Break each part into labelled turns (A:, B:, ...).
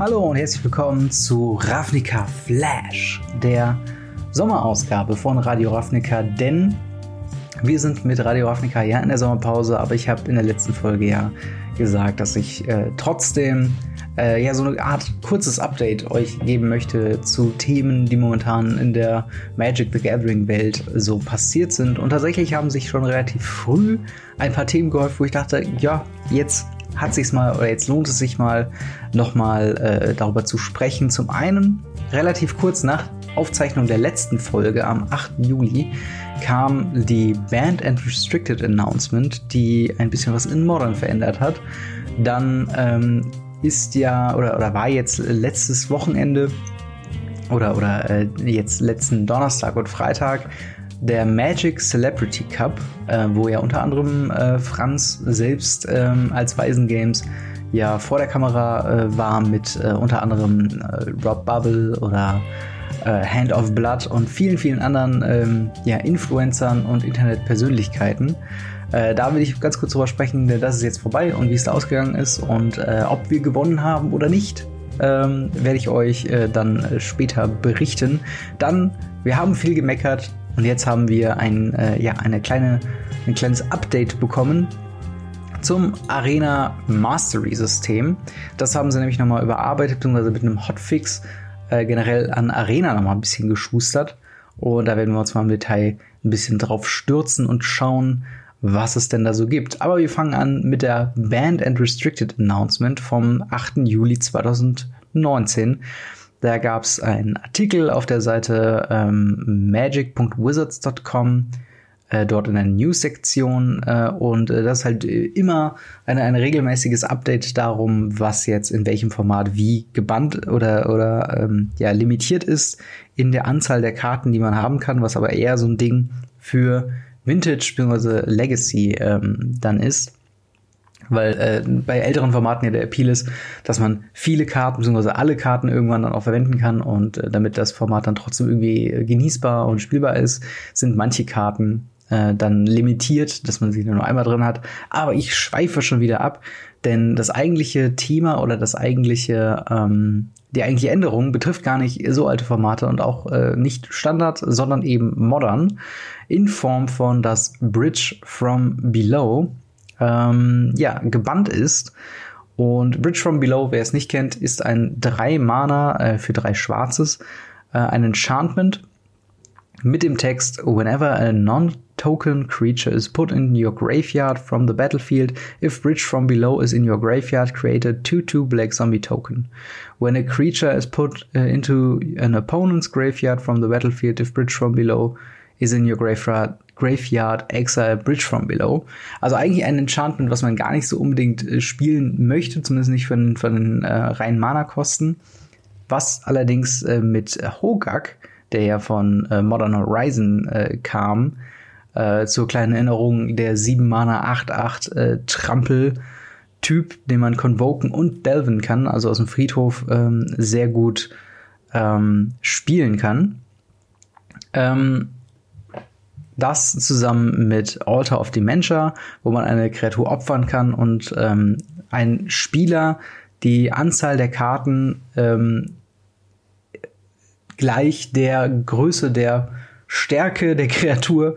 A: Hallo und herzlich willkommen zu Ravnica Flash, der Sommerausgabe von Radio Ravnica, denn wir sind mit Radio Ravnica ja in der Sommerpause, aber ich habe in der letzten Folge ja gesagt, dass ich äh, trotzdem äh, ja so eine Art kurzes Update euch geben möchte zu Themen, die momentan in der Magic the Gathering Welt so passiert sind. Und tatsächlich haben sich schon relativ früh ein paar Themen gehäuft, wo ich dachte, ja, jetzt hat sich's mal oder jetzt lohnt es sich mal nochmal äh, darüber zu sprechen. Zum einen relativ kurz nach Aufzeichnung der letzten Folge am 8. Juli kam die Band and Restricted Announcement, die ein bisschen was in Modern verändert hat. Dann ähm, ist ja oder, oder war jetzt letztes Wochenende oder, oder äh, jetzt letzten Donnerstag und Freitag der Magic Celebrity Cup, äh, wo ja unter anderem äh, Franz selbst ähm, als Weisen Games ja vor der Kamera äh, war mit äh, unter anderem äh, Rob Bubble oder äh, Hand of Blood und vielen, vielen anderen ähm, ja, Influencern und Internetpersönlichkeiten. Äh, da will ich ganz kurz drüber sprechen, denn das ist jetzt vorbei und wie es da ausgegangen ist und ob wir gewonnen haben oder nicht, ähm, werde ich euch äh, dann später berichten. Dann, wir haben viel gemeckert und jetzt haben wir ein, äh, ja, eine kleine, ein kleines Update bekommen zum Arena Mastery System. Das haben sie nämlich nochmal überarbeitet, beziehungsweise mit einem Hotfix äh, generell an Arena nochmal ein bisschen geschustert. Und da werden wir uns mal im Detail ein bisschen drauf stürzen und schauen, was es denn da so gibt. Aber wir fangen an mit der Band and Restricted Announcement vom 8. Juli 2019. Da gab es einen Artikel auf der Seite ähm, magic.wizards.com, äh, dort in der News-Sektion. Äh, und äh, das ist halt immer ein eine regelmäßiges Update darum, was jetzt in welchem Format wie gebannt oder, oder ähm, ja, limitiert ist in der Anzahl der Karten, die man haben kann, was aber eher so ein Ding für Vintage bzw. Legacy ähm, dann ist. Weil äh, bei älteren Formaten ja der Appeal ist, dass man viele Karten bzw. alle Karten irgendwann dann auch verwenden kann und äh, damit das Format dann trotzdem irgendwie äh, genießbar und spielbar ist, sind manche Karten äh, dann limitiert, dass man sie nur einmal drin hat. Aber ich schweife schon wieder ab, denn das eigentliche Thema oder das eigentliche ähm, die eigentliche Änderung betrifft gar nicht so alte Formate und auch äh, nicht Standard, sondern eben Modern in Form von das Bridge from Below ähm, ja gebannt ist. Und Bridge from Below, wer es nicht kennt, ist ein drei Mana äh, für drei Schwarzes, äh, ein Enchantment mit dem Text Whenever a non-token creature is put in your graveyard from the battlefield, if Bridge from Below is in your graveyard, create a 2-2 black zombie token. When a creature is put uh, into an opponent's graveyard from the battlefield, if Bridge from Below is in your graveyard, graveyard exile Bridge from Below. Also eigentlich ein Enchantment, was man gar nicht so unbedingt äh, spielen möchte, zumindest nicht von, von den äh, reinen Mana-Kosten. Was allerdings äh, mit Hogak der ja von äh, Modern Horizon äh, kam. Äh, zur kleinen Erinnerung, der 7 Mana 8-8 äh, Trampel Typ, den man convoken und delven kann, also aus dem Friedhof ähm, sehr gut ähm, spielen kann. Ähm, das zusammen mit Altar of Dementia, wo man eine Kreatur opfern kann und ähm, ein Spieler die Anzahl der Karten ähm, gleich der Größe der Stärke der Kreatur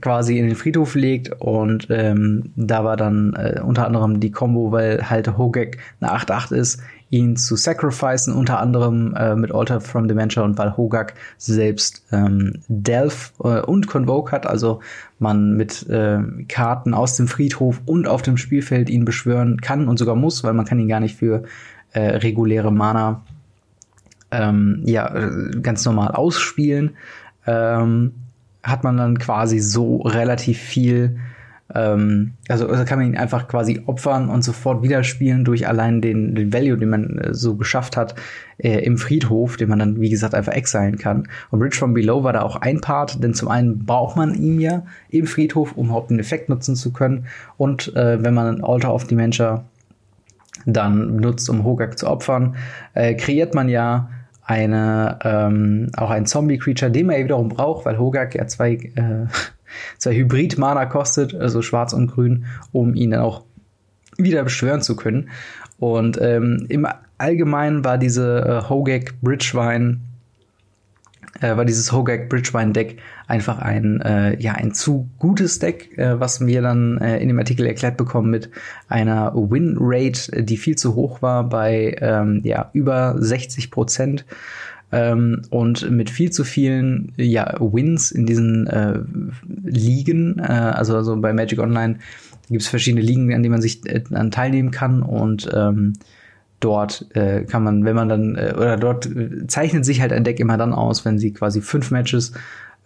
A: quasi in den Friedhof legt und ähm, da war dann äh, unter anderem die Combo, weil halt Hogek eine 8-8 ist, ihn zu sacrificen, unter anderem äh, mit Alter from Dementia und weil Hogak selbst ähm, Delph äh, und Convoke hat, also man mit äh, Karten aus dem Friedhof und auf dem Spielfeld ihn beschwören kann und sogar muss, weil man kann ihn gar nicht für äh, reguläre Mana ähm, ja, ganz normal ausspielen, ähm, hat man dann quasi so relativ viel, ähm, also, also kann man ihn einfach quasi opfern und sofort wieder spielen durch allein den, den Value, den man äh, so geschafft hat äh, im Friedhof, den man dann, wie gesagt, einfach exilen kann. Und Bridge from Below war da auch ein Part, denn zum einen braucht man ihn ja im Friedhof, um überhaupt einen Effekt nutzen zu können. Und äh, wenn man Altar of Dementia dann benutzt, um Hogak zu opfern, äh, kreiert man ja eine, ähm, auch ein Zombie-Creature, den man ja wiederum braucht, weil Hogak ja zwei, äh, zwei Hybrid-Mana kostet, also schwarz und grün, um ihn dann auch wieder beschwören zu können. Und ähm, im allgemein war diese äh, Hogak Bridgewine äh, war dieses Hogak Bridgewine Deck einfach ein, äh, ja, ein zu gutes Deck, äh, was wir dann äh, in dem Artikel erklärt bekommen mit einer Win Rate, die viel zu hoch war bei ähm, ja, über 60 Prozent. Ähm, und mit viel zu vielen ja, Wins in diesen äh, Ligen, äh, also, also bei Magic Online gibt es verschiedene Ligen, an denen man sich äh, an teilnehmen kann und ähm, dort äh, kann man, wenn man dann, äh, oder dort zeichnet sich halt ein Deck immer dann aus, wenn sie quasi fünf Matches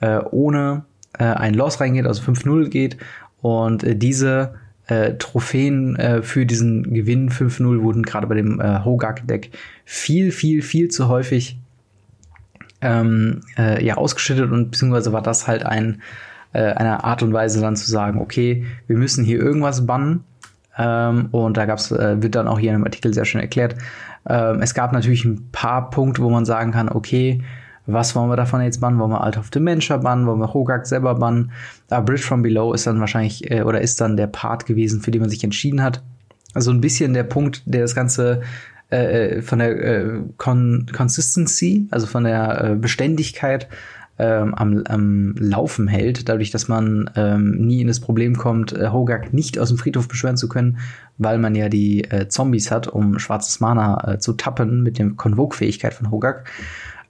A: äh, ohne äh, ein Loss reingeht, also 5-0 geht. Und äh, diese äh, Trophäen äh, für diesen Gewinn 5-0 wurden gerade bei dem äh, Hogak-Deck viel, viel, viel zu häufig ähm, äh, ja, ausgeschüttet und beziehungsweise war das halt ein, äh, eine Art und Weise dann zu sagen, okay, wir müssen hier irgendwas bannen ähm, und da gab's, äh, wird dann auch hier in dem Artikel sehr schön erklärt. Ähm, es gab natürlich ein paar Punkte, wo man sagen kann, okay, was wollen wir davon jetzt bannen? Wollen wir Alt of Dementia bannen? Wollen wir Hogak selber bannen? Aber Bridge from Below ist dann wahrscheinlich, äh, oder ist dann der Part gewesen, für den man sich entschieden hat. Also ein bisschen der Punkt, der das Ganze äh, äh von der äh, Con Consistency, also von der äh, Beständigkeit ähm, am, am Laufen hält, dadurch, dass man ähm, nie in das Problem kommt, äh, Hogak nicht aus dem Friedhof beschwören zu können, weil man ja die äh, Zombies hat, um schwarzes Mana äh, zu tappen mit der Convoke-Fähigkeit von Hogak.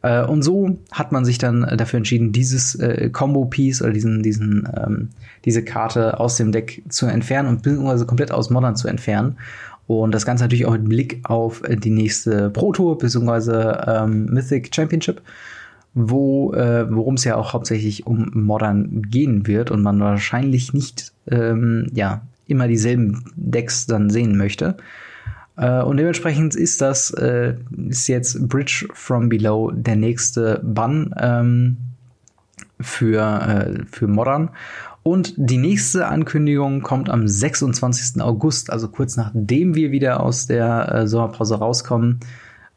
A: Äh, und so hat man sich dann dafür entschieden, dieses äh, Combo-Piece oder diesen, diesen, ähm, diese Karte aus dem Deck zu entfernen und beziehungsweise komplett aus Modern zu entfernen. Und das Ganze natürlich auch mit Blick auf die nächste Pro-Tour bzw. Ähm, Mythic Championship wo äh, worum es ja auch hauptsächlich um Modern gehen wird und man wahrscheinlich nicht ähm, ja immer dieselben Decks dann sehen möchte. Äh, und dementsprechend ist das äh, ist jetzt Bridge from Below der nächste Bann ähm, für äh, für Modern. Und die nächste Ankündigung kommt am 26. August, also kurz nachdem wir wieder aus der äh, Sommerpause rauskommen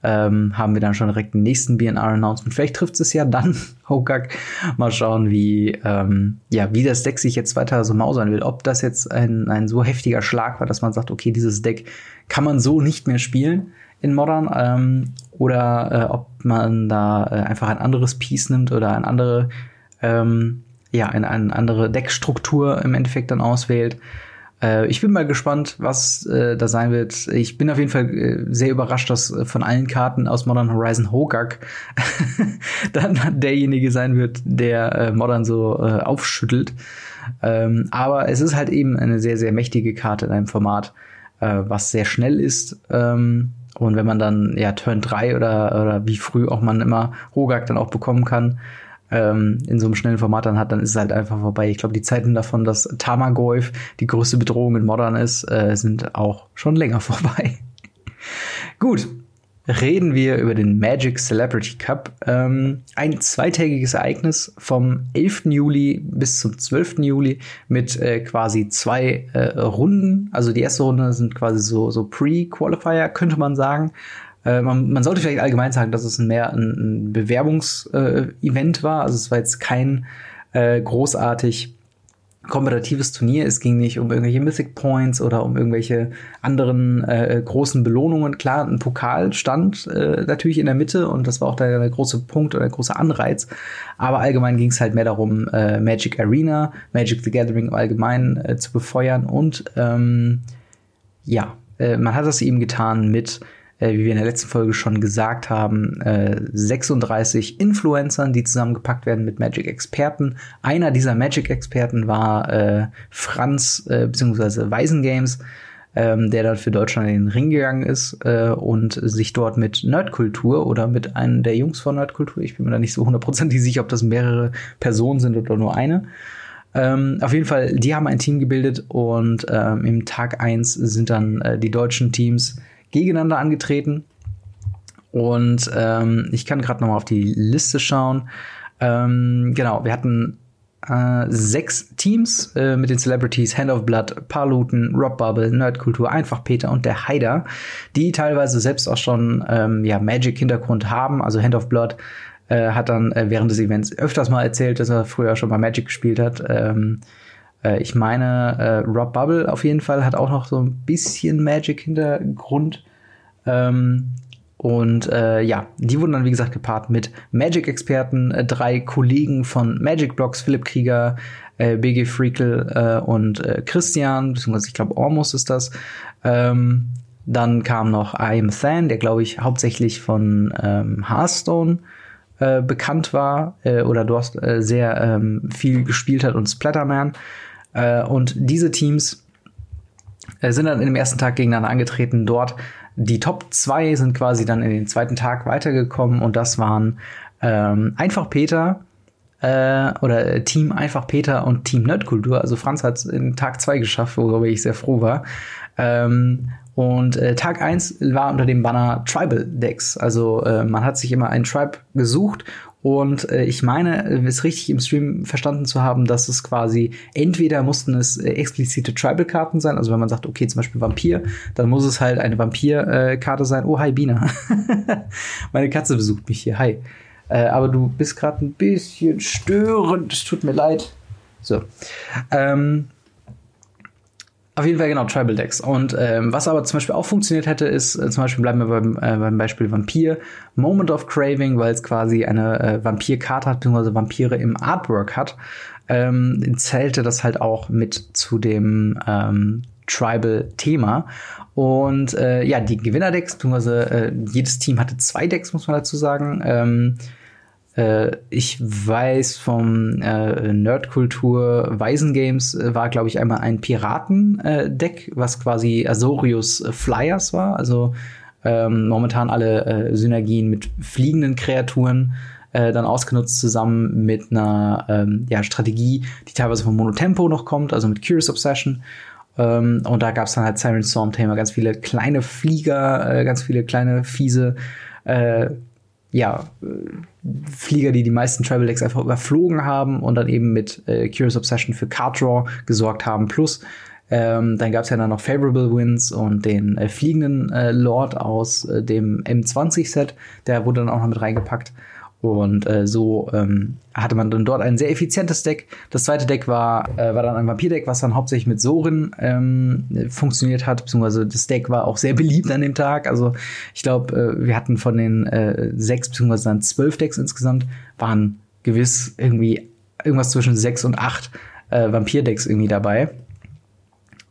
A: ähm, haben wir dann schon direkt den nächsten BNR-Announcement. Vielleicht trifft es ja dann Hokak. Mal schauen, wie, ähm, ja, wie das Deck sich jetzt weiter so mausern will. Ob das jetzt ein, ein so heftiger Schlag war, dass man sagt, okay, dieses Deck kann man so nicht mehr spielen in Modern. Ähm, oder äh, ob man da äh, einfach ein anderes Piece nimmt oder ein andere, ähm, ja, eine, eine andere Deckstruktur im Endeffekt dann auswählt. Äh, ich bin mal gespannt, was äh, da sein wird. Ich bin auf jeden Fall äh, sehr überrascht, dass äh, von allen Karten aus Modern Horizon Hogak dann derjenige sein wird, der äh, Modern so äh, aufschüttelt. Ähm, aber es ist halt eben eine sehr, sehr mächtige Karte in einem Format, was sehr schnell ist. Ähm, und wenn man dann ja Turn 3 oder, oder wie früh auch man immer Hogak dann auch bekommen kann, ähm, in so einem schnellen Format dann hat, dann ist es halt einfach vorbei. Ich glaube, die Zeiten davon, dass Tamagolf die größte Bedrohung in Modern ist, äh, sind auch schon länger vorbei. Gut, reden wir über den Magic Celebrity Cup. Ähm, ein zweitägiges Ereignis vom 11. Juli bis zum 12. Juli mit äh, quasi zwei äh, Runden. Also die erste Runde sind quasi so, so Pre-Qualifier, könnte man sagen. Äh, man, man, sollte vielleicht allgemein sagen, dass es mehr ein, ein Bewerbungsevent äh, war. Also es war jetzt kein äh, großartig kompetitives Turnier. Es ging nicht um irgendwelche Mythic Points oder um irgendwelche anderen äh, großen Belohnungen. Klar, ein Pokal stand äh, natürlich in der Mitte und das war auch der, der große Punkt oder der große Anreiz. Aber allgemein ging es halt mehr darum, äh, Magic Arena, Magic the Gathering im Allgemeinen äh, zu befeuern und ähm, ja, äh, man hat das eben getan mit äh, wie wir in der letzten Folge schon gesagt haben, äh, 36 Influencern, die zusammengepackt werden mit Magic-Experten. Einer dieser Magic-Experten war äh, Franz äh, bzw. Weisengames, ähm, der dann für Deutschland in den Ring gegangen ist äh, und sich dort mit Nerdkultur oder mit einem der Jungs von Nerdkultur, ich bin mir da nicht so hundertprozentig sicher, ob das mehrere Personen sind oder nur eine, ähm, auf jeden Fall, die haben ein Team gebildet und ähm, im Tag eins sind dann äh, die deutschen Teams gegeneinander angetreten. Und ähm, ich kann gerade noch mal auf die Liste schauen. Ähm, genau, wir hatten äh, sechs Teams äh, mit den Celebrities Hand of Blood, Paluten, Rob Bubble, Nerdkultur, Einfach Peter und der Haider, die teilweise selbst auch schon ähm, ja, Magic-Hintergrund haben. Also Hand of Blood äh, hat dann äh, während des Events öfters mal erzählt, dass er früher schon mal Magic gespielt hat. Ähm, äh, ich meine, äh, Rob Bubble auf jeden Fall hat auch noch so ein bisschen Magic-Hintergrund. Ähm, Und äh, ja, die wurden dann, wie gesagt, gepaart mit Magic-Experten, äh, drei Kollegen von Magic Blocks, Philipp Krieger, äh, BG Freakle äh, und äh, Christian, beziehungsweise ich glaube Ormus ist das. Ähm, dann kam noch I Am Than, der glaube ich hauptsächlich von ähm, Hearthstone äh, bekannt war äh, oder dort äh, sehr ähm, viel gespielt hat und Splatterman. Äh, und diese Teams äh, sind dann dem ersten Tag gegeneinander angetreten. Dort die Top 2 sind quasi dann in den zweiten Tag weitergekommen und das waren ähm, einfach Peter äh, oder Team einfach Peter und Team Nerdkultur. Also Franz hat es in Tag 2 geschafft, worüber ich sehr froh war. Ähm, und äh, Tag 1 war unter dem Banner Tribal Decks. Also äh, man hat sich immer einen Tribe gesucht und äh, ich meine, es richtig im Stream verstanden zu haben, dass es quasi entweder mussten es äh, explizite Tribal-Karten sein, also wenn man sagt, okay, zum Beispiel Vampir, dann muss es halt eine Vampir-Karte sein. Oh, hi Bina. Meine Katze besucht mich hier. Hi. Äh, aber du bist gerade ein bisschen störend. Es tut mir leid. So. Ähm, auf jeden Fall genau, Tribal Decks. Und ähm, was aber zum Beispiel auch funktioniert hätte, ist äh, zum Beispiel bleiben wir beim, äh, beim Beispiel Vampir, Moment of Craving, weil es quasi eine äh, Vampir-Karte hat, beziehungsweise Vampire im Artwork hat, ähm, zählte das halt auch mit zu dem ähm, Tribal-Thema. Und äh, ja, die Gewinner-Decks, beziehungsweise äh, jedes Team hatte zwei Decks, muss man dazu sagen. Ähm, äh, ich weiß vom äh, Nerdkultur Waisengames äh, war, glaube ich, einmal ein Piraten-Deck, äh, was quasi Azorius Flyers war. Also ähm, momentan alle äh, Synergien mit fliegenden Kreaturen äh, dann ausgenutzt zusammen mit einer ähm, ja, Strategie, die teilweise von Monotempo noch kommt, also mit Curious Obsession. Ähm, und da gab es dann halt Siren Storm-Thema, ganz viele kleine Flieger, äh, ganz viele kleine fiese äh, ja, Flieger, die die meisten Travel Decks einfach überflogen haben und dann eben mit äh, Curious Obsession für Card Draw gesorgt haben. Plus, ähm, dann gab es ja dann noch Favorable Winds und den äh, fliegenden äh, Lord aus äh, dem M20-Set. Der wurde dann auch noch mit reingepackt. Und äh, so ähm, hatte man dann dort ein sehr effizientes Deck. Das zweite Deck war, äh, war dann ein Vampir-Deck, was dann hauptsächlich mit Sorin ähm, funktioniert hat, beziehungsweise das Deck war auch sehr beliebt an dem Tag. Also ich glaube, äh, wir hatten von den äh, sechs beziehungsweise dann zwölf Decks insgesamt, waren gewiss irgendwie irgendwas zwischen sechs und acht äh, Vampir-Decks irgendwie dabei.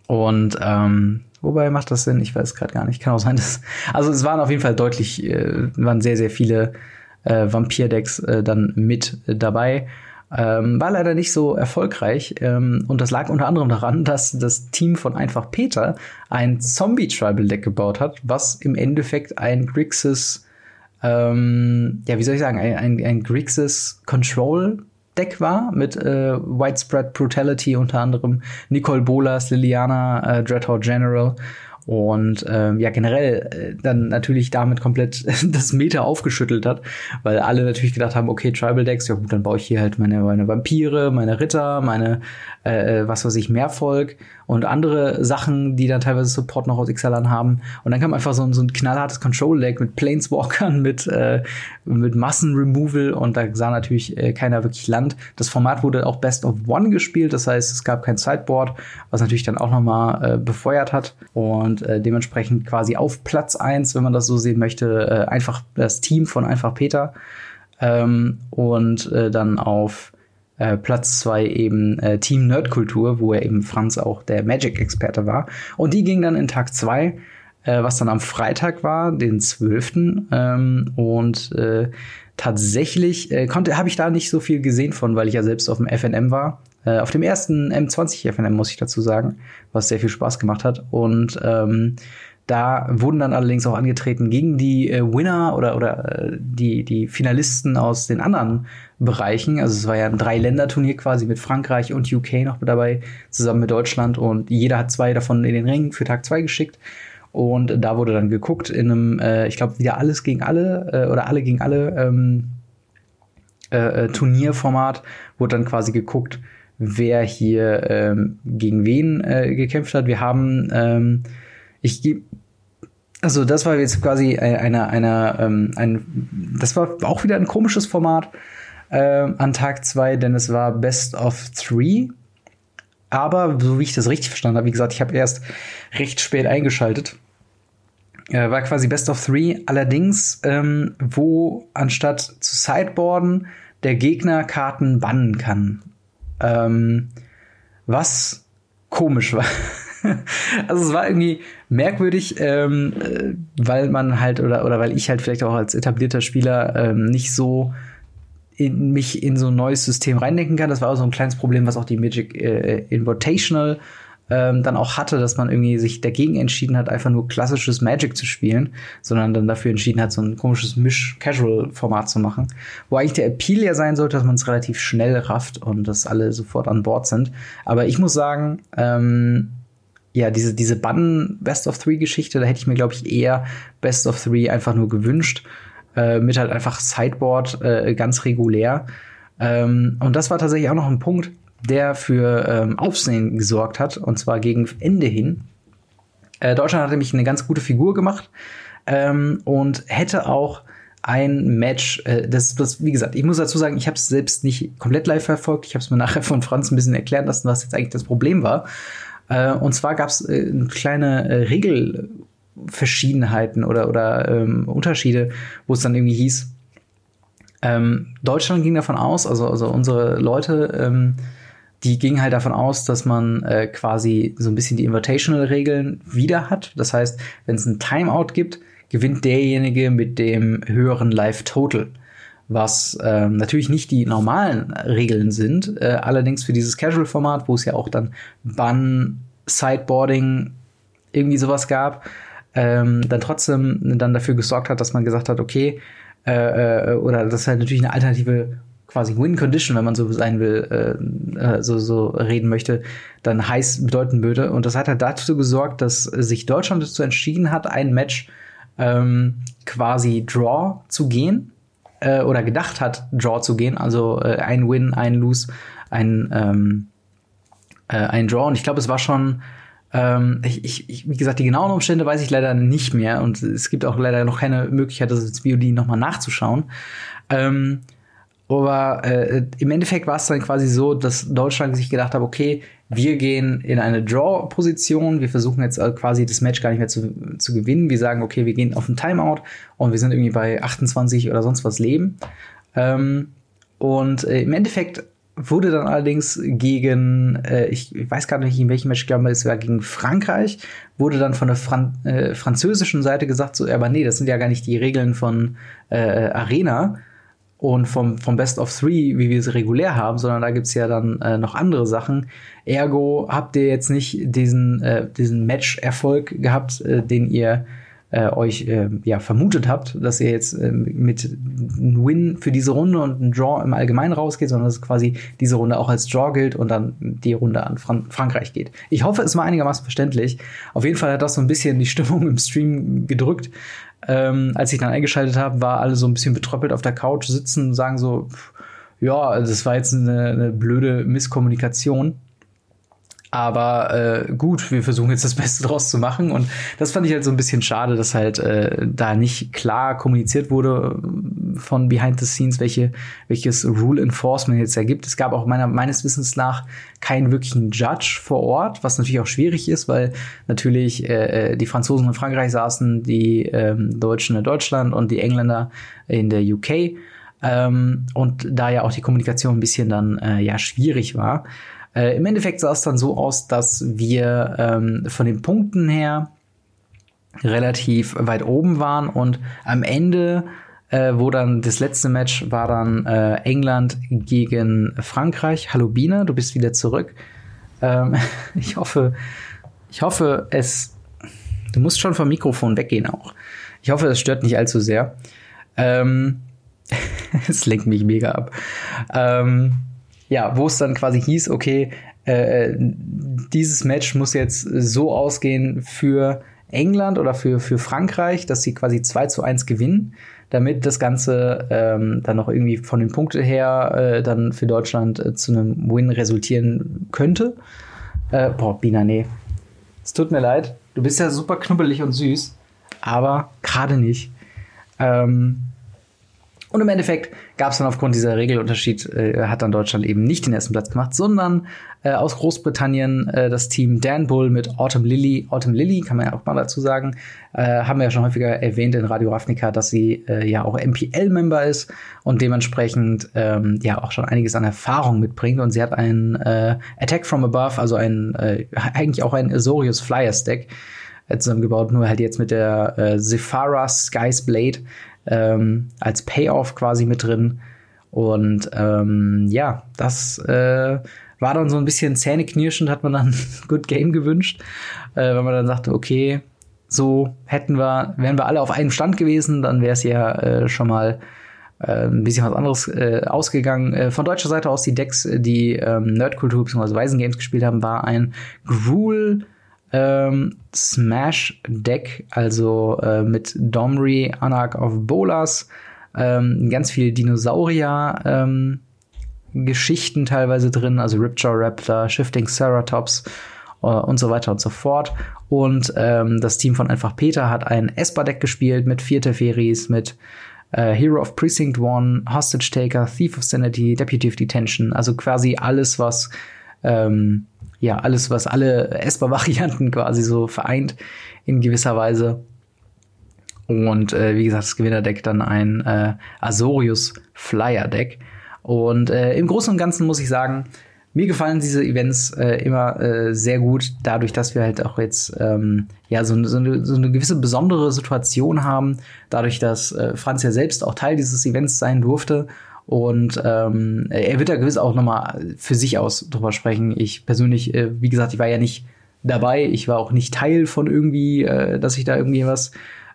A: Und ähm, wobei macht das Sinn? Ich weiß gerade gar nicht. Kann auch sein, dass. Also es waren auf jeden Fall deutlich, äh, waren sehr, sehr viele äh, Vampir-Decks äh, dann mit dabei. Ähm, war leider nicht so erfolgreich ähm, und das lag unter anderem daran, dass das Team von Einfach Peter ein Zombie-Tribal-Deck gebaut hat, was im Endeffekt ein Grixis, ähm, ja, wie soll ich sagen, ein, ein, ein Grixis Control Deck war mit äh, Widespread Brutality unter anderem, Nicole Bolas, Liliana, äh, Dreadhorde General und ähm, ja generell äh, dann natürlich damit komplett das Meta aufgeschüttelt hat, weil alle natürlich gedacht haben, okay, Tribal Decks, ja gut, dann baue ich hier halt meine, meine Vampire, meine Ritter, meine äh, äh was weiß ich, Mehrvolk und andere Sachen, die dann teilweise Support noch aus Ixalan haben. Und dann kam einfach so ein, so ein knallhartes Control-Deck mit Planeswalkern, mit, äh, mit Massen-Removal und da sah natürlich äh, keiner wirklich Land. Das Format wurde auch Best of One gespielt, das heißt, es gab kein Sideboard, was natürlich dann auch nochmal äh, befeuert hat und äh, dementsprechend quasi auf Platz eins, wenn man das so sehen möchte, äh, einfach das Team von einfach Peter ähm, und äh, dann auf äh, Platz zwei eben äh, Team Nerdkultur, wo er eben Franz auch der Magic-Experte war. Und die ging dann in Tag zwei, äh, was dann am Freitag war, den 12. Ähm, und äh, tatsächlich äh, konnte, habe ich da nicht so viel gesehen von, weil ich ja selbst auf dem FNM war. Äh, auf dem ersten M20 FNM muss ich dazu sagen, was sehr viel Spaß gemacht hat. Und ähm, da wurden dann allerdings auch angetreten gegen die äh, Winner oder, oder äh, die, die Finalisten aus den anderen Bereichen. Also es war ja ein Drei-Länder-Turnier quasi mit Frankreich und UK noch mit dabei, zusammen mit Deutschland. Und jeder hat zwei davon in den Ring für Tag zwei geschickt. Und da wurde dann geguckt in einem, äh, ich glaube, wieder alles gegen alle äh, oder alle gegen alle ähm, äh, äh Turnierformat, wurde dann quasi geguckt, wer hier ähm, gegen wen äh, gekämpft hat. Wir haben ähm, ich gebe also das war jetzt quasi eine, eine, ähm, ein, das war auch wieder ein komisches Format äh, an Tag zwei, denn es war Best of Three. Aber so wie ich das richtig verstanden habe, wie gesagt, ich habe erst recht spät eingeschaltet. Äh, war quasi Best of Three, allerdings, ähm, wo anstatt zu Sideboarden der Gegner Karten bannen kann. Ähm, was komisch war. also es war irgendwie merkwürdig, ähm, äh, weil man halt oder oder weil ich halt vielleicht auch als etablierter Spieler ähm, nicht so in mich in so ein neues System reindenken kann. Das war auch so ein kleines Problem, was auch die Magic äh, Invitational ähm, dann auch hatte, dass man irgendwie sich dagegen entschieden hat, einfach nur klassisches Magic zu spielen, sondern dann dafür entschieden hat, so ein komisches Misch-Casual-Format zu machen, wo eigentlich der Appeal ja sein sollte, dass man es relativ schnell rafft und dass alle sofort an Bord sind. Aber ich muss sagen, ähm, ja, diese, diese Bann Best of Three Geschichte, da hätte ich mir, glaube ich, eher Best of Three einfach nur gewünscht. Äh, mit halt einfach Sideboard äh, ganz regulär. Ähm, und das war tatsächlich auch noch ein Punkt, der für ähm, Aufsehen gesorgt hat, und zwar gegen Ende hin. Äh, Deutschland hat nämlich eine ganz gute Figur gemacht ähm, und hätte auch ein Match, äh, das, das, wie gesagt, ich muss dazu sagen, ich habe es selbst nicht komplett live verfolgt. Ich habe es mir nachher von Franz ein bisschen erklären lassen, was jetzt eigentlich das Problem war. Äh, und zwar gab es äh, eine kleine äh, Regelverschiedenheiten oder, oder ähm, Unterschiede, wo es dann irgendwie hieß, ähm, Deutschland ging davon aus, also, also unsere Leute, ähm, die ging halt davon aus, dass man äh, quasi so ein bisschen die Invitational-Regeln wieder hat. Das heißt, wenn es ein Timeout gibt, gewinnt derjenige mit dem höheren Live-Total. Was ähm, natürlich nicht die normalen Regeln sind, äh, allerdings für dieses Casual-Format, wo es ja auch dann Bann, Sideboarding, irgendwie sowas gab, ähm, dann trotzdem dann dafür gesorgt hat, dass man gesagt hat, okay, äh, äh, oder das ist halt natürlich eine alternative quasi Win-Condition, wenn man so sein will, äh, äh, so, so reden möchte, dann heiß bedeuten würde. Und das hat halt dazu gesorgt, dass sich Deutschland dazu entschieden hat, ein Match ähm, quasi Draw zu gehen äh, oder gedacht hat, Draw zu gehen. Also äh, ein Win, ein Lose, ein, ähm, äh, ein Draw. Und ich glaube, es war schon ähm, ich, ich, wie gesagt, die genauen Umstände weiß ich leider nicht mehr und es gibt auch leider noch keine Möglichkeit, das als VOD nochmal nachzuschauen. Ähm, aber äh, im Endeffekt war es dann quasi so, dass Deutschland sich gedacht hat, okay, wir gehen in eine Draw-Position, wir versuchen jetzt äh, quasi das Match gar nicht mehr zu, zu gewinnen. Wir sagen, okay, wir gehen auf ein Timeout und wir sind irgendwie bei 28 oder sonst was Leben. Ähm, und äh, im Endeffekt wurde dann allerdings gegen, äh, ich, weiß gar nicht, in welchem Match, ich glaube, es war gegen Frankreich, wurde dann von der Fran äh, französischen Seite gesagt, so, aber nee, das sind ja gar nicht die Regeln von äh, Arena, und vom, vom Best of Three, wie wir es regulär haben, sondern da gibt's ja dann äh, noch andere Sachen. Ergo habt ihr jetzt nicht diesen, äh, diesen Match-Erfolg gehabt, äh, den ihr äh, euch äh, ja vermutet habt, dass ihr jetzt äh, mit einem Win für diese Runde und einem Draw im Allgemeinen rausgeht, sondern dass quasi diese Runde auch als Draw gilt und dann die Runde an Fran Frankreich geht. Ich hoffe, es war einigermaßen verständlich. Auf jeden Fall hat das so ein bisschen die Stimmung im Stream gedrückt. Ähm, als ich dann eingeschaltet habe, war alle so ein bisschen betröppelt auf der Couch sitzen und sagen so, pff, ja, das war jetzt eine, eine blöde Misskommunikation. Aber äh, gut, wir versuchen jetzt das Beste draus zu machen. Und das fand ich halt so ein bisschen schade, dass halt äh, da nicht klar kommuniziert wurde äh, von Behind the Scenes, welche, welches Rule Enforcement jetzt ergibt. Es gab auch meiner, meines Wissens nach keinen wirklichen Judge vor Ort, was natürlich auch schwierig ist, weil natürlich äh, äh die Franzosen in Frankreich saßen, die ähm, Deutschen in Deutschland und die Engländer in der UK. Ähm, und da ja auch die Kommunikation ein bisschen dann äh, ja schwierig war. Äh, Im Endeffekt sah es dann so aus, dass wir ähm, von den Punkten her relativ weit oben waren und am Ende, äh, wo dann das letzte Match war dann äh, England gegen Frankreich. Hallo Bina, du bist wieder zurück. Ähm, ich hoffe, ich hoffe, es. Du musst schon vom Mikrofon weggehen auch. Ich hoffe, es stört nicht allzu sehr. Ähm, es lenkt mich mega ab. Ähm, ja, wo es dann quasi hieß, okay, äh, dieses Match muss jetzt so ausgehen für England oder für, für Frankreich, dass sie quasi 2 zu 1 gewinnen, damit das Ganze ähm, dann noch irgendwie von den Punkten her äh, dann für Deutschland äh, zu einem Win resultieren könnte. Äh, boah, Bina, nee. Es tut mir leid. Du bist ja super knubbelig und süß, aber gerade nicht. Ähm, Und im Endeffekt gab es dann aufgrund dieser Regelunterschied, äh, hat dann Deutschland eben nicht den ersten Platz gemacht, sondern äh, aus Großbritannien äh, das Team Dan Bull mit Autumn Lily. Autumn Lily kann man ja auch mal dazu sagen, äh, haben wir ja schon häufiger erwähnt in Radio Ravnica, dass sie äh, ja auch MPL-Member ist und dementsprechend ähm, ja auch schon einiges an Erfahrung mitbringt. Und sie hat ein äh, Attack from Above, also ein äh, eigentlich auch ein Azorius Flyers Deck äh, zusammengebaut, nur halt jetzt mit der äh, Zephara Sky's Blade ähm, als Payoff quasi mit drin. Und ähm, ja, das äh, war dann so ein bisschen zähneknirschend, hat man dann Good Game gewünscht, äh, wenn man dann sagte, okay, so hätten wir, wären wir alle auf einem Stand gewesen, dann wäre es ja äh, schon mal äh, ein bisschen was anderes äh, ausgegangen. Äh, von deutscher Seite aus die Decks, die ähm, Nerdkultur bzw. Weisen Games gespielt haben, war ein Gruul ähm, Smash Deck, also äh, mit Domri, Anak of Bolas, ähm, ganz viel Dinosaurier ähm, Geschichten teilweise drin, also Ripjaw Raptor, Shifting Ceratops äh, und so weiter und so fort. Und ähm, das Team von Einfach Peter hat ein Esper-Deck gespielt mit vier Teferis, mit äh, Hero of Precinct One, Hostage Taker, Thief of Sanity, Deputy of Detention, also quasi alles, was ähm, ja, alles, was alle Esper-Varianten quasi so vereint in gewisser Weise. Und äh, wie gesagt, das Gewinnerdeck dann ein äh, Azorius Flyer Deck. Und äh, im Großen und Ganzen muss ich sagen, mir gefallen diese Events äh, immer äh, sehr gut, dadurch, dass wir halt auch jetzt ähm, ja so, so, eine, so eine gewisse besondere Situation haben, dadurch, dass äh, Franz ja selbst auch Teil dieses Events sein durfte und ähm, er wird da gewiss auch nochmal für sich aus drüber sprechen. Ich persönlich, äh, wie gesagt, ich war ja nicht dabei. Ich war auch nicht Teil von irgendwie, äh, dass ich da irgendwie was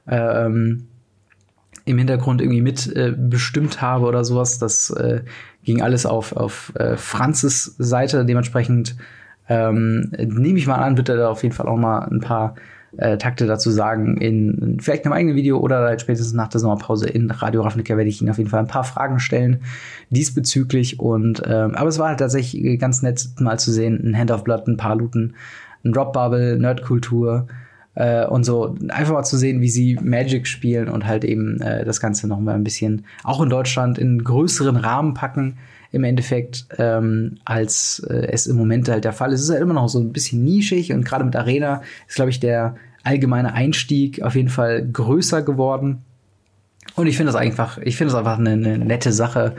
A: ähm, im Hintergrund irgendwie mit äh, bestimmt habe oder sowas. Das äh, ging alles auf, auf äh, Franzes Seite. Dementsprechend ähm, nehme ich mal an, wird er da auf jeden Fall auch mal ein paar äh, Takte dazu sagen in vielleicht einem eigenen Video oder halt spätestens nach der Sommerpause in Radio Ravnica werde ich Ihnen auf jeden Fall ein paar Fragen stellen diesbezüglich. Und ähm, aber es war halt tatsächlich ganz nett mal zu sehen, ein Hand of Blood, ein paar Looten, ein Drop Bubble, Nerdkultur äh, und so. Einfach mal zu sehen, wie sie Magic spielen und halt eben äh, das Ganze noch mal ein bisschen auch in Deutschland in größeren Rahmen packen im Endeffekt, ähm, als äh, es im Moment halt der Fall ist. Es ist halt immer noch so ein bisschen nischig und gerade mit Arena ist, glaube ich, der allgemeine Einstieg auf jeden Fall größer geworden. Und ich finde das einfach, ich finde das einfach eine, eine, nette Sache.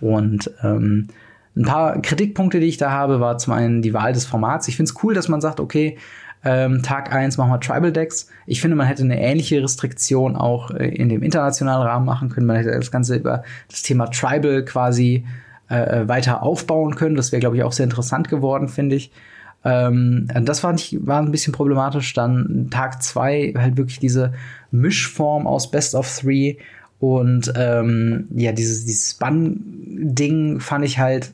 A: Und ähm, ein paar Kritikpunkte, die ich da habe, war zum einen die Wahl des Formats. Ich finde es cool, dass man sagt, okay, ähm, Tag eins machen wir Tribal Decks. Ich finde, man hätte eine ähnliche Restriktion auch äh, in dem internationalen Rahmen machen können. Man hätte das Ganze über das Thema Tribal quasi äh, weiter aufbauen können. Das wäre, glaube ich, auch sehr interessant geworden, finde ich. Ähm, das war, nicht, war ein bisschen problematisch. Dann Tag zwei halt wirklich diese Mischform aus Best of Three und ähm, ja, dieses, dieses Spun-Ding fand ich halt,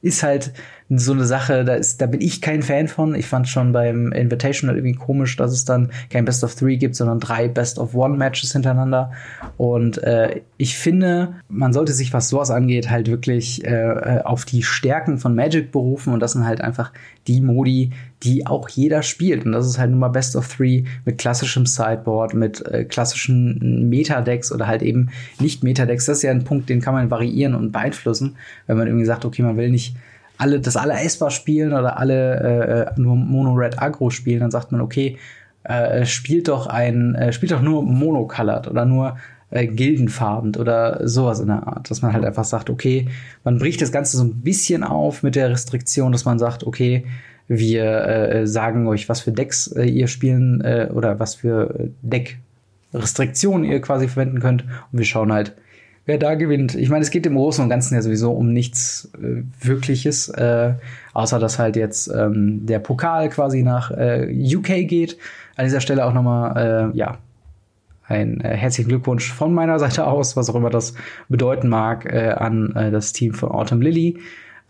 A: ist halt so eine Sache, da, ist, da bin ich kein Fan von. Ich fand schon beim Invitational irgendwie komisch, dass es dann kein Best of Three gibt, sondern drei Best of One Matches hintereinander. Und äh, ich finde, man sollte sich, was sowas angeht, halt wirklich äh, auf die Stärken von Magic berufen. Und das sind halt einfach die Modi, die auch jeder spielt. Und das ist halt nun mal Best of Three mit klassischem Sideboard, mit äh, klassischen Metadecks oder halt eben nicht Metadecks. Das ist ja ein Punkt, den kann man variieren und beeinflussen, wenn man irgendwie sagt, okay, man will nicht alle, das alle Esper spielen oder alle äh, äh, nur Mono-Red Agro spielen, dann sagt man, okay, äh, spielt doch ein, äh, spielt doch nur Monocolored oder nur äh, gildenfarben oder sowas in der Art, dass man halt einfach sagt, okay, man bricht das Ganze so ein bisschen auf mit der Restriktion, dass man sagt, okay, wir äh, sagen euch, was für Decks äh, ihr spielen äh, oder was für Deck-Restriktionen ihr quasi verwenden könnt und wir schauen halt, wer da gewinnt. Ich meine, es geht im Großen und Ganzen ja sowieso um nichts äh, Wirkliches, äh, außer dass halt jetzt ähm, der Pokal quasi nach äh, UK geht. An dieser Stelle auch nochmal, äh, ja, ein äh, herzlichen Glückwunsch von meiner Seite aus, was auch immer das bedeuten mag, äh, an äh, das Team von Autumn Lily.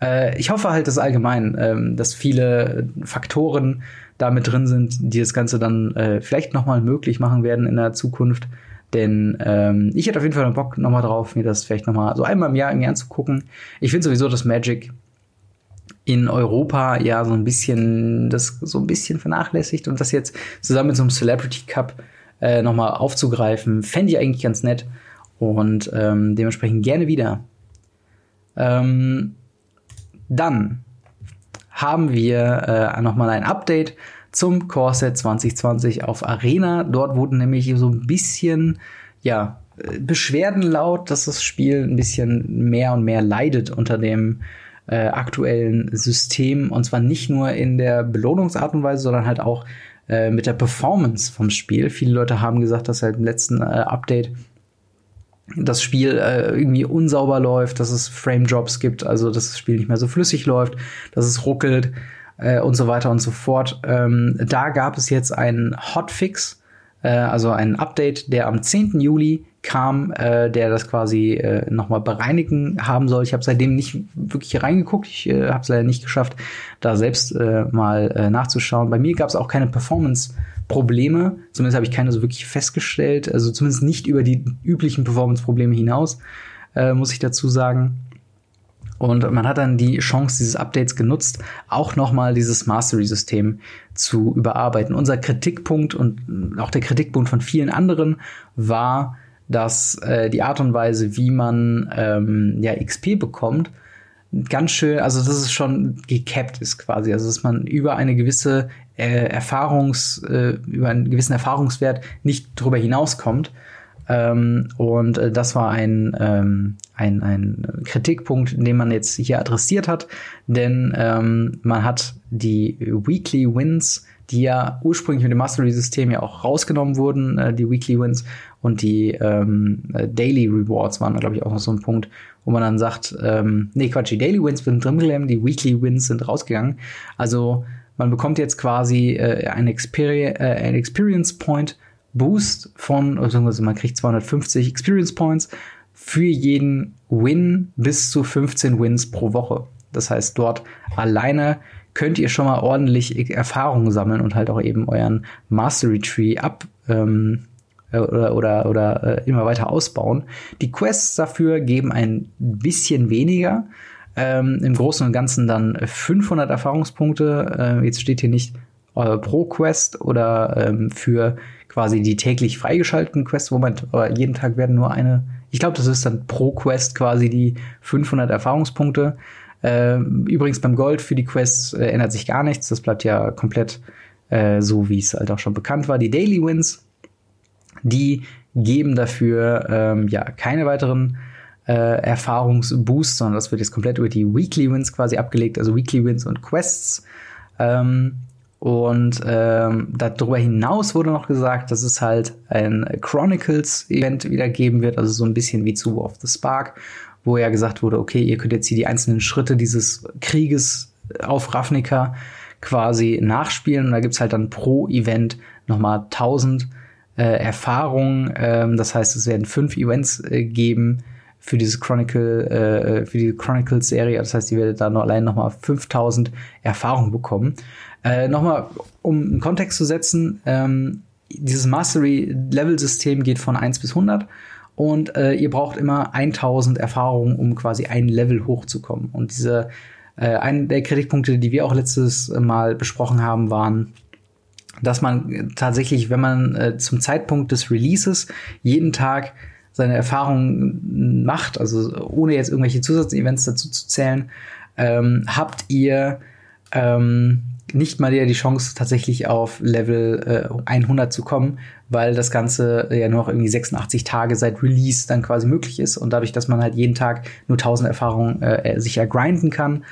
A: Äh, ich hoffe halt, dass allgemein, äh, dass viele Faktoren damit drin sind, die das Ganze dann äh, vielleicht nochmal möglich machen werden in der Zukunft. Denn ähm, ich hätte auf jeden Fall Bock nochmal drauf, mir das vielleicht nochmal so einmal im Jahr irgendwie anzugucken. Ich finde sowieso, dass Magic in Europa ja so ein bisschen das so ein bisschen vernachlässigt und das jetzt zusammen mit so einem Celebrity Cup äh, nochmal aufzugreifen, fände ich eigentlich ganz nett. Und ähm, dementsprechend gerne wieder. Ähm, dann haben wir äh, nochmal ein Update zum Core Set 2020 auf Arena. Dort wurden nämlich so ein bisschen, ja, Beschwerden laut, dass das Spiel ein bisschen mehr und mehr leidet unter dem äh, aktuellen System. Und zwar nicht nur in der Belohnungsart und Weise, sondern halt auch äh, mit der Performance vom Spiel. Viele Leute haben gesagt, dass halt im letzten äh, Update das Spiel äh, irgendwie unsauber läuft, dass es Frame Drops gibt, also dass das Spiel nicht mehr so flüssig läuft, dass es ruckelt äh, und so weiter und so fort. Ähm, da gab es jetzt einen Hotfix, äh, also ein Update, der am 10. Juli kam, äh, der das quasi äh, nochmal bereinigen haben soll. Ich habe seitdem nicht wirklich reingeguckt. Ich äh, habe es leider nicht geschafft, da selbst äh, mal äh, nachzuschauen. Bei mir gab es auch keine Performance-Probleme. Zumindest habe ich keine so wirklich festgestellt. Also zumindest nicht über die üblichen Performance-Probleme hinaus, äh, muss ich dazu sagen. Und man hat dann die Chance dieses Updates genutzt, auch nochmal dieses Mastery-System zu überarbeiten. Unser Kritikpunkt und auch der Kritikpunkt von vielen anderen war, dass äh, die Art und Weise, wie man ähm, ja, XP bekommt, ganz schön, also dass es schon gecapped ist quasi, also dass man über eine gewisse äh, Erfahrungs, äh, über einen gewissen Erfahrungswert nicht drüber hinauskommt. Ähm, und äh, das war ein, ähm, ein, ein Kritikpunkt, den man jetzt hier adressiert hat, denn ähm, man hat die Weekly Wins die ja ursprünglich mit dem Mastery-System ja auch rausgenommen wurden, äh, die Weekly Wins und die ähm, äh, Daily Rewards waren, glaube ich, auch noch so ein Punkt, wo man dann sagt, ähm, nee, Quatsch, die Daily Wins sind drin geblieben, die Weekly Wins sind rausgegangen. Also man bekommt jetzt quasi äh, ein, Experi äh, ein Experience Point Boost von, also man kriegt 250 Experience Points für jeden Win bis zu 15 Wins pro Woche. Das heißt, dort alleine könnt ihr schon mal ordentlich Erfahrungen sammeln und halt auch eben euren Mastery Tree ab ähm, äh, oder, oder, oder äh, immer weiter ausbauen. Die Quests dafür geben ein bisschen weniger. Ähm, Im Großen und Ganzen dann 500 Erfahrungspunkte. Äh, jetzt steht hier nicht äh, pro Quest oder ähm, für quasi die täglich freigeschalteten Quests. Moment, aber jeden Tag werden nur eine. Ich glaube, das ist dann pro Quest quasi die 500 Erfahrungspunkte. Äh, übrigens beim Gold für die Quests äh, ändert sich gar nichts. Das bleibt ja komplett äh, so, wie es halt auch schon bekannt war. Die Daily Wins, die geben dafür ähm, ja keine weiteren äh, Erfahrungsboosts, sondern das wird jetzt komplett über die Weekly Wins quasi abgelegt, also Weekly Wins und Quests. Ähm, und ähm, darüber hinaus wurde noch gesagt, dass es halt ein Chronicles-Event wieder geben wird, also so ein bisschen wie zu War of the Spark, wo ja gesagt wurde, okay, ihr könnt jetzt hier die einzelnen Schritte dieses Krieges auf Ravnica quasi nachspielen. Und da gibt's halt dann pro Event nochmal 1000 äh, Erfahrungen. Ähm, das heißt, es werden fünf Events äh, geben für diese Chronicle, äh, für die Chronicles-Serie. Das heißt, ihr werdet da noch allein nochmal 5000 Erfahrungen bekommen. Äh, nochmal, um einen Kontext zu setzen, ähm, dieses Mastery-Level-System geht von 1 bis 100 und äh, ihr braucht immer 1000 Erfahrungen, um quasi ein Level hochzukommen. Und diese äh, ein der Kritikpunkte, die wir auch letztes Mal besprochen haben, waren, dass man tatsächlich, wenn man äh, zum Zeitpunkt des Releases jeden Tag seine Erfahrungen macht, also ohne jetzt irgendwelche Zusatzevents dazu zu zählen, ähm, habt ihr ähm, nicht mal die Chance, tatsächlich auf Level äh, 100 zu kommen, weil das Ganze ja nur noch irgendwie 86 Tage seit Release dann quasi möglich ist. Und dadurch, dass man halt jeden Tag nur 1000 Erfahrungen äh, sich ergrinden kann,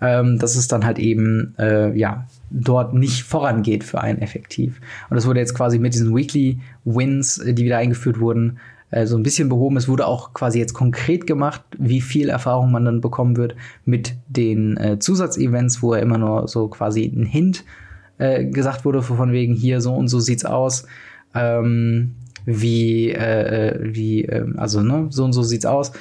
A: ähm, dass es dann halt eben, äh, ja, dort nicht vorangeht für einen effektiv. Und das wurde jetzt quasi mit diesen Weekly Wins, äh, die wieder eingeführt wurden, äh, so ein bisschen behoben. Es wurde auch quasi jetzt konkret gemacht, wie viel Erfahrung man dann bekommen wird mit den äh, Zusatzevents, wo er immer nur so quasi ein Hint äh, gesagt wurde, von wegen hier so und so sieht's aus. Ähm, wie, äh, äh wie, äh, also ne, so und so sieht's aus.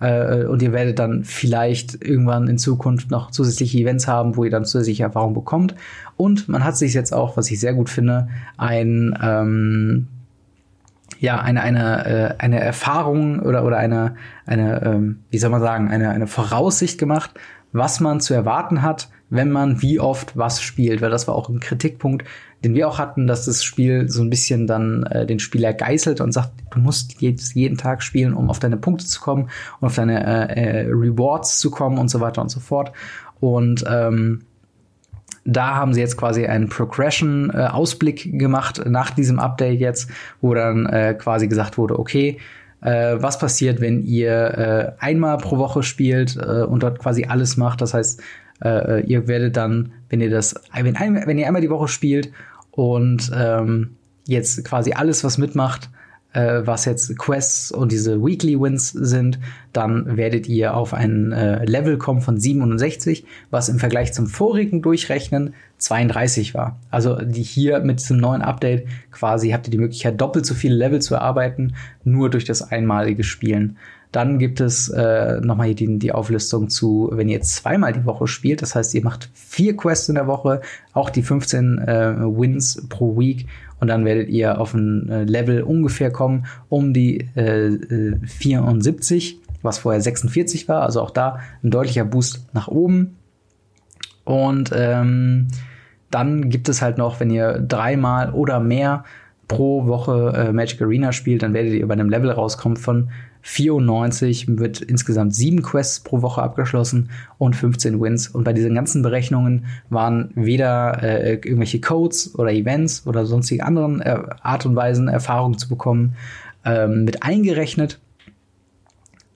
A: Äh, und ihr werdet dann vielleicht irgendwann in Zukunft noch zusätzliche Events haben, wo ihr dann zusätzliche Erfahrung bekommt. Und man hat sich jetzt auch, was ich sehr gut finde, ein ähm, ja, eine, eine, äh, eine Erfahrung oder, oder eine, eine ähm, wie soll man sagen, eine, eine Voraussicht gemacht, was man zu erwarten hat, wenn man wie oft was spielt, weil das war auch ein Kritikpunkt, den wir auch hatten, dass das Spiel so ein bisschen dann äh, den Spieler geißelt und sagt, du musst jetzt jeden Tag spielen, um auf deine Punkte zu kommen und auf deine äh, äh, Rewards zu kommen und so weiter und so fort. Und ähm, da haben sie jetzt quasi einen Progression-Ausblick äh, gemacht nach diesem Update jetzt, wo dann äh, quasi gesagt wurde, okay, äh, was passiert, wenn ihr äh, einmal pro Woche spielt äh, und dort quasi alles macht. Das heißt, äh, ihr werdet dann, wenn ihr das, wenn, wenn ihr einmal die Woche spielt und ähm, jetzt quasi alles, was mitmacht, äh, was jetzt Quests und diese Weekly Wins sind, dann werdet ihr auf ein äh, Level kommen von 67, was im Vergleich zum vorigen Durchrechnen 32 war. Also die hier mit diesem neuen Update quasi habt ihr die Möglichkeit, doppelt so viele Level zu erarbeiten, nur durch das einmalige Spielen. Dann gibt es äh, nochmal hier die, die Auflistung zu, wenn ihr zweimal die Woche spielt, das heißt, ihr macht vier Quests in der Woche, auch die 15 äh, Wins pro Week und dann werdet ihr auf ein äh, Level ungefähr kommen um die äh, 74, äh, was vorher 46 war, also auch da ein deutlicher Boost nach oben. Und ähm, dann gibt es halt noch, wenn ihr dreimal oder mehr pro Woche äh, Magic Arena spielt, dann werdet ihr bei einem Level rauskommen von 94 wird insgesamt sieben Quests pro Woche abgeschlossen und 15 Wins. Und bei diesen ganzen Berechnungen waren weder äh, irgendwelche Codes oder Events oder sonstige anderen äh, Art und Weisen Erfahrungen zu bekommen ähm, mit eingerechnet.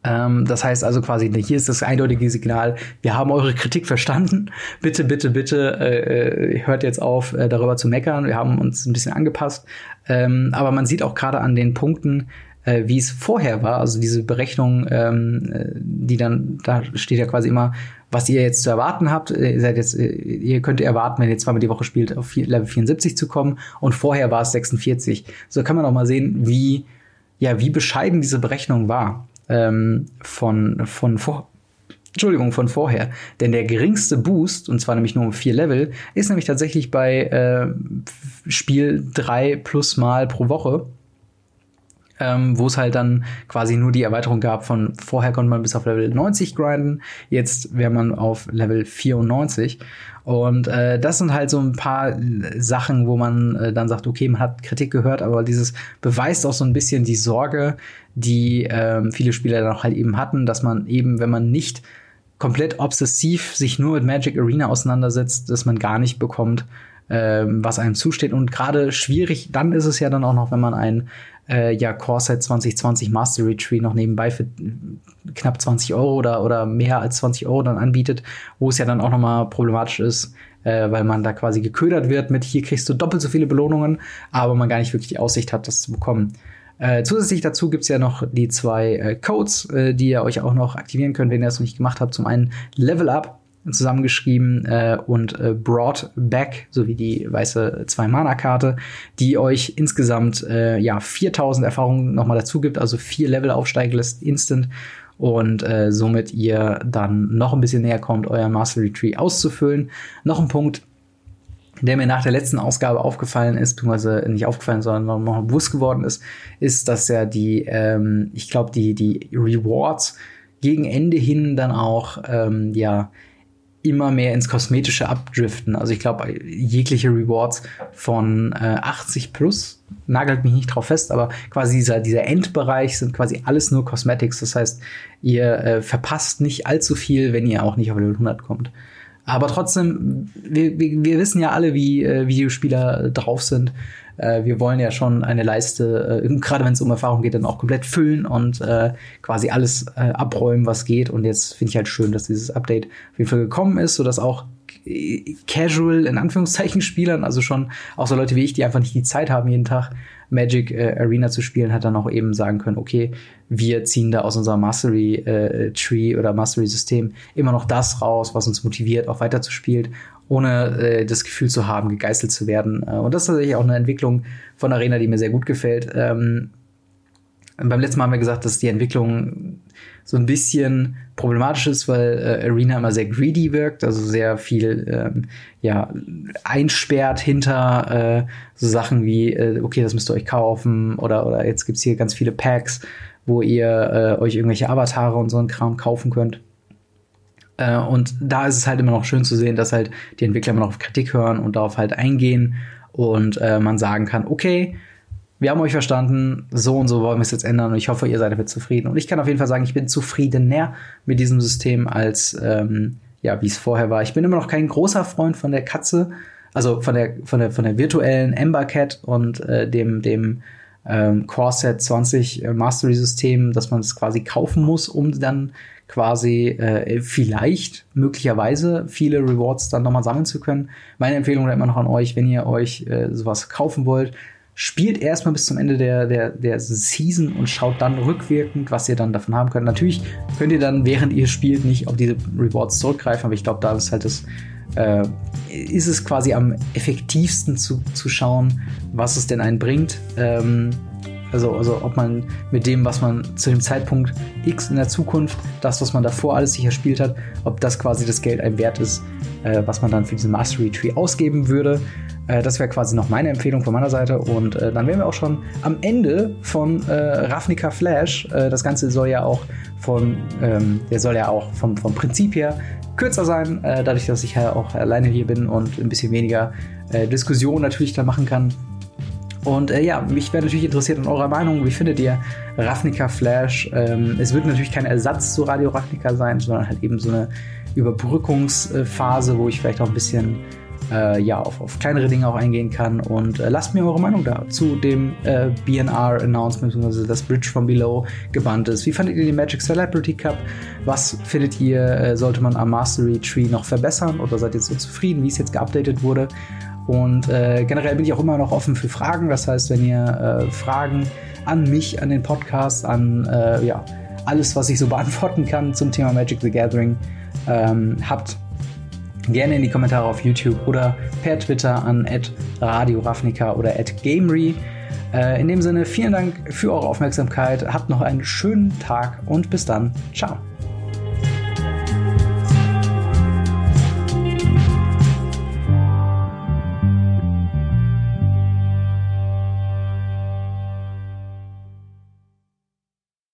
A: Ähm, das heißt also quasi, hier ist das eindeutige Signal, wir haben eure Kritik verstanden. Bitte, bitte, bitte äh, hört jetzt auf, äh, darüber zu meckern. Wir haben uns ein bisschen angepasst. Ähm, aber man sieht auch gerade an den Punkten, äh, wie es vorher war. Also diese Berechnung, ähm, äh, die dann, da steht ja quasi immer, was ihr jetzt zu erwarten habt. Äh, ihr seid jetzt, äh, ihr könnt erwarten, wenn ihr zweimal die Woche spielt, auf Level 74 zu kommen. Und vorher war es 46. So kann man auch mal sehen, wie, ja, wie bescheiden diese Berechnung war. Ähm, von, von vor, Entschuldigung, von vorher. Denn der geringste Boost, und zwar nämlich nur um vier Level, ist nämlich tatsächlich bei äh, Spiel drei plus Mal pro Woche ähm, wo es halt dann quasi nur die Erweiterung gab von vorher konnte man bis auf Level 90 grinden, jetzt wäre man auf Level 94. Und äh, das sind halt so ein paar Sachen, wo man äh, dann sagt, okay, man hat Kritik gehört, aber dieses beweist auch so ein bisschen die Sorge, die äh, viele Spieler dann auch halt eben hatten, dass man eben, wenn man nicht komplett obsessiv sich nur mit Magic Arena auseinandersetzt, dass man gar nicht bekommt, ähm, was einem zusteht. Und gerade schwierig, dann ist es ja dann auch noch, wenn man ein äh, ja Core 2020 Mastery Tree noch nebenbei für knapp 20 Euro oder, oder mehr als 20 Euro dann anbietet, wo es ja dann auch noch mal problematisch ist, äh, weil man da quasi geködert wird mit hier kriegst du doppelt so viele Belohnungen, aber man gar nicht wirklich die Aussicht hat, das zu bekommen. Äh, zusätzlich dazu gibt's ja noch die zwei äh, Codes, äh, die ihr euch auch noch aktivieren könnt, wenn ihr das noch nicht gemacht habt. Zum einen Level Up zusammengeschrieben äh, und äh, brought back sowie die weiße zwei Mana Karte, die euch insgesamt äh, ja 4000 Erfahrungen nochmal dazu gibt, also vier Level aufsteigen lässt instant und äh, somit ihr dann noch ein bisschen näher kommt, euer Mastery Tree auszufüllen. Noch ein Punkt, der mir nach der letzten Ausgabe aufgefallen ist, beziehungsweise nicht aufgefallen, sondern noch bewusst geworden ist, ist, dass ja die, ähm, ich glaube, die, die Rewards gegen Ende hin dann auch, ähm, ja, immer mehr ins Kosmetische abdriften. Also ich glaube, jegliche Rewards von äh, 80 plus, nagelt mich nicht drauf fest, aber quasi dieser, dieser Endbereich sind quasi alles nur Cosmetics. Das heißt, ihr äh, verpasst nicht allzu viel, wenn ihr auch nicht auf Level 100 kommt. Aber trotzdem, wir, wir, wir wissen ja alle, wie äh, Videospieler drauf sind. Äh, wir wollen ja schon eine Leiste, äh, gerade wenn es um Erfahrung geht, dann auch komplett füllen und äh, quasi alles äh, abräumen, was geht. Und jetzt finde ich halt schön, dass dieses Update auf jeden Fall gekommen ist, sodass auch casual in Anführungszeichen Spielern, also schon auch so Leute wie ich, die einfach nicht die Zeit haben, jeden Tag Magic äh, Arena zu spielen, hat dann auch eben sagen können, okay, wir ziehen da aus unserem Mastery äh, Tree oder Mastery System immer noch das raus, was uns motiviert, auch weiter zu spielen, ohne äh, das Gefühl zu haben, gegeißelt zu werden. Äh, und das ist tatsächlich auch eine Entwicklung von Arena, die mir sehr gut gefällt. Ähm, beim letzten Mal haben wir gesagt, dass die Entwicklung so ein bisschen problematisch ist, weil äh, Arena immer sehr greedy wirkt, also sehr viel ähm, ja einsperrt hinter äh, so Sachen wie äh, okay, das müsst ihr euch kaufen oder oder jetzt gibt's hier ganz viele Packs, wo ihr äh, euch irgendwelche Avatare und so einen Kram kaufen könnt. Äh, und da ist es halt immer noch schön zu sehen, dass halt die Entwickler immer noch auf Kritik hören und darauf halt eingehen und äh, man sagen kann, okay, wir haben euch verstanden, so und so wollen wir es jetzt ändern und ich hoffe, ihr seid damit zufrieden. Und ich kann auf jeden Fall sagen, ich bin zufriedener mit diesem System als ähm, ja, wie es vorher war. Ich bin immer noch kein großer Freund von der Katze, also von der von der von der virtuellen Ember Cat und äh, dem dem ähm, Core Set 20 äh, Mastery System, dass man es quasi kaufen muss, um dann quasi äh, vielleicht möglicherweise viele Rewards dann nochmal sammeln zu können. Meine Empfehlung immer noch an euch, wenn ihr euch äh, sowas kaufen wollt, spielt erstmal bis zum Ende der, der, der Season und schaut dann rückwirkend, was ihr dann davon haben könnt. Natürlich könnt ihr dann, während ihr spielt, nicht auf diese Rewards zurückgreifen, aber ich glaube, da ist halt das, äh, ist es quasi am effektivsten zu, zu schauen, was es denn einen bringt. Ähm, also, also ob man mit dem, was man zu dem Zeitpunkt X in der Zukunft, das, was man davor alles sich erspielt hat, ob das quasi das Geld einem wert ist, äh, was man dann für diesen Mastery Tree ausgeben würde. Äh, das wäre quasi noch meine Empfehlung von meiner Seite. Und äh, dann wären wir auch schon am Ende von äh, Ravnica Flash. Äh, das Ganze soll ja auch von, ähm, der soll ja auch vom, vom Prinzip her kürzer sein, äh, dadurch, dass ich ja auch alleine hier bin und ein bisschen weniger Diskussion natürlich da machen kann. Und äh, ja, mich wäre natürlich interessiert an eurer Meinung. Wie findet ihr Ravnica Flash? Ähm, es wird natürlich kein Ersatz zu Radio Ravnica sein, sondern halt eben so eine Überbrückungsphase, wo ich vielleicht auch ein bisschen äh, ja, auf, auf, kleinere Dinge auch eingehen kann. Und äh, lasst mir eure Meinung da zu dem äh, BNR-Announcement, beziehungsweise das Bridge from Below gebannt ist. Wie fandet ihr den Magic Celebrity Cup? Was findet ihr, äh, sollte man am Mastery Tree noch verbessern oder seid ihr so zufrieden, wie es jetzt geupdatet wurde? Und äh, generell bin ich auch immer noch offen für Fragen. Das heißt, wenn ihr äh, Fragen an mich, an den Podcast, an äh, ja, alles, was ich so beantworten kann zum Thema Magic the Gathering ähm, habt, gerne in die Kommentare auf YouTube oder per Twitter an Radio Ravnica oder Gamery. Äh, in dem Sinne, vielen Dank für eure Aufmerksamkeit. Habt noch einen schönen Tag und bis dann. Ciao.